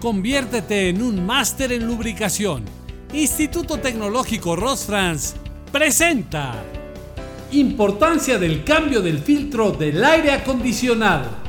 Conviértete en un máster en lubricación. Instituto Tecnológico Rosfrans presenta Importancia del cambio del filtro del aire acondicionado.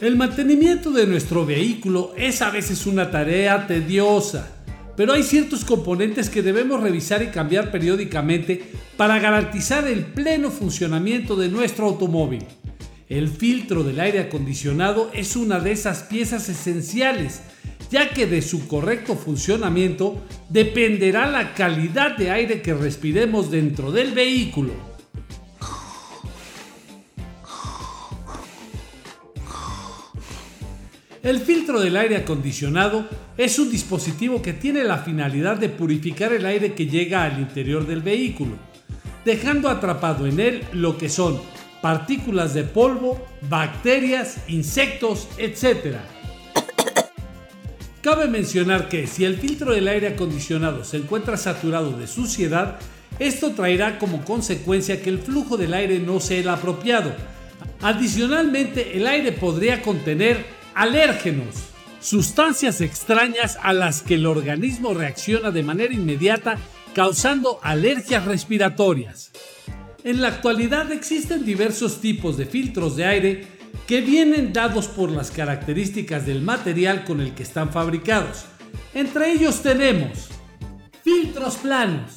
El mantenimiento de nuestro vehículo es a veces una tarea tediosa, pero hay ciertos componentes que debemos revisar y cambiar periódicamente para garantizar el pleno funcionamiento de nuestro automóvil. El filtro del aire acondicionado es una de esas piezas esenciales, ya que de su correcto funcionamiento dependerá la calidad de aire que respiremos dentro del vehículo. El filtro del aire acondicionado es un dispositivo que tiene la finalidad de purificar el aire que llega al interior del vehículo, dejando atrapado en él lo que son partículas de polvo, bacterias, insectos, etc. Cabe mencionar que si el filtro del aire acondicionado se encuentra saturado de suciedad, esto traerá como consecuencia que el flujo del aire no sea el apropiado. Adicionalmente, el aire podría contener alérgenos, sustancias extrañas a las que el organismo reacciona de manera inmediata causando alergias respiratorias. En la actualidad existen diversos tipos de filtros de aire que vienen dados por las características del material con el que están fabricados. Entre ellos tenemos filtros planos,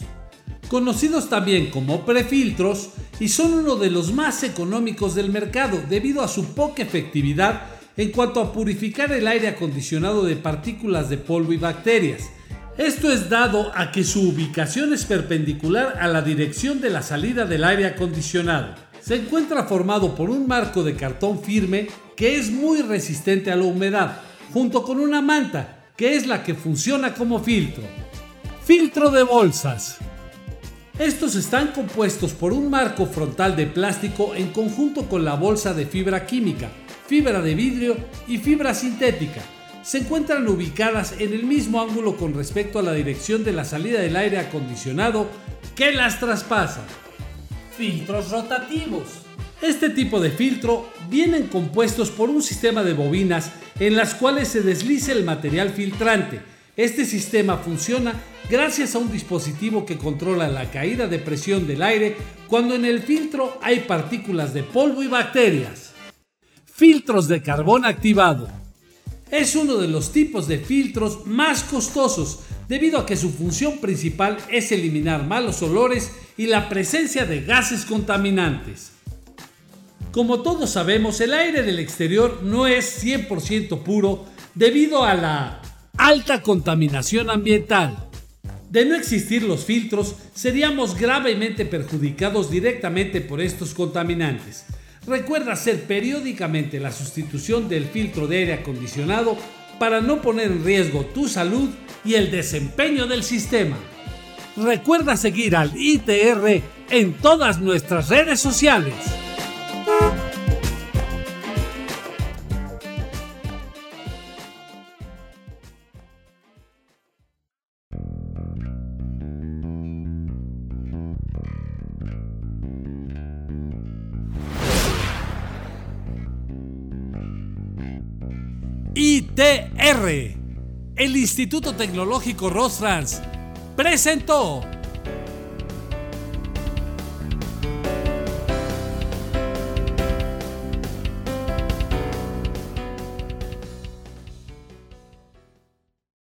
conocidos también como prefiltros y son uno de los más económicos del mercado debido a su poca efectividad en cuanto a purificar el aire acondicionado de partículas de polvo y bacterias. Esto es dado a que su ubicación es perpendicular a la dirección de la salida del aire acondicionado. Se encuentra formado por un marco de cartón firme que es muy resistente a la humedad, junto con una manta, que es la que funciona como filtro. Filtro de bolsas. Estos están compuestos por un marco frontal de plástico en conjunto con la bolsa de fibra química, fibra de vidrio y fibra sintética. Se encuentran ubicadas en el mismo ángulo con respecto a la dirección de la salida del aire acondicionado que las traspasa. Filtros rotativos. Este tipo de filtro vienen compuestos por un sistema de bobinas en las cuales se desliza el material filtrante. Este sistema funciona gracias a un dispositivo que controla la caída de presión del aire cuando en el filtro hay partículas de polvo y bacterias. Filtros de carbón activado. Es uno de los tipos de filtros más costosos debido a que su función principal es eliminar malos olores y la presencia de gases contaminantes. Como todos sabemos, el aire del exterior no es 100% puro debido a la alta contaminación ambiental. De no existir los filtros, seríamos gravemente perjudicados directamente por estos contaminantes. Recuerda hacer periódicamente la sustitución del filtro de aire acondicionado para no poner en riesgo tu salud y el desempeño del sistema. Recuerda seguir al ITR en todas nuestras redes sociales. ITR, el Instituto Tecnológico Rosfrans, presentó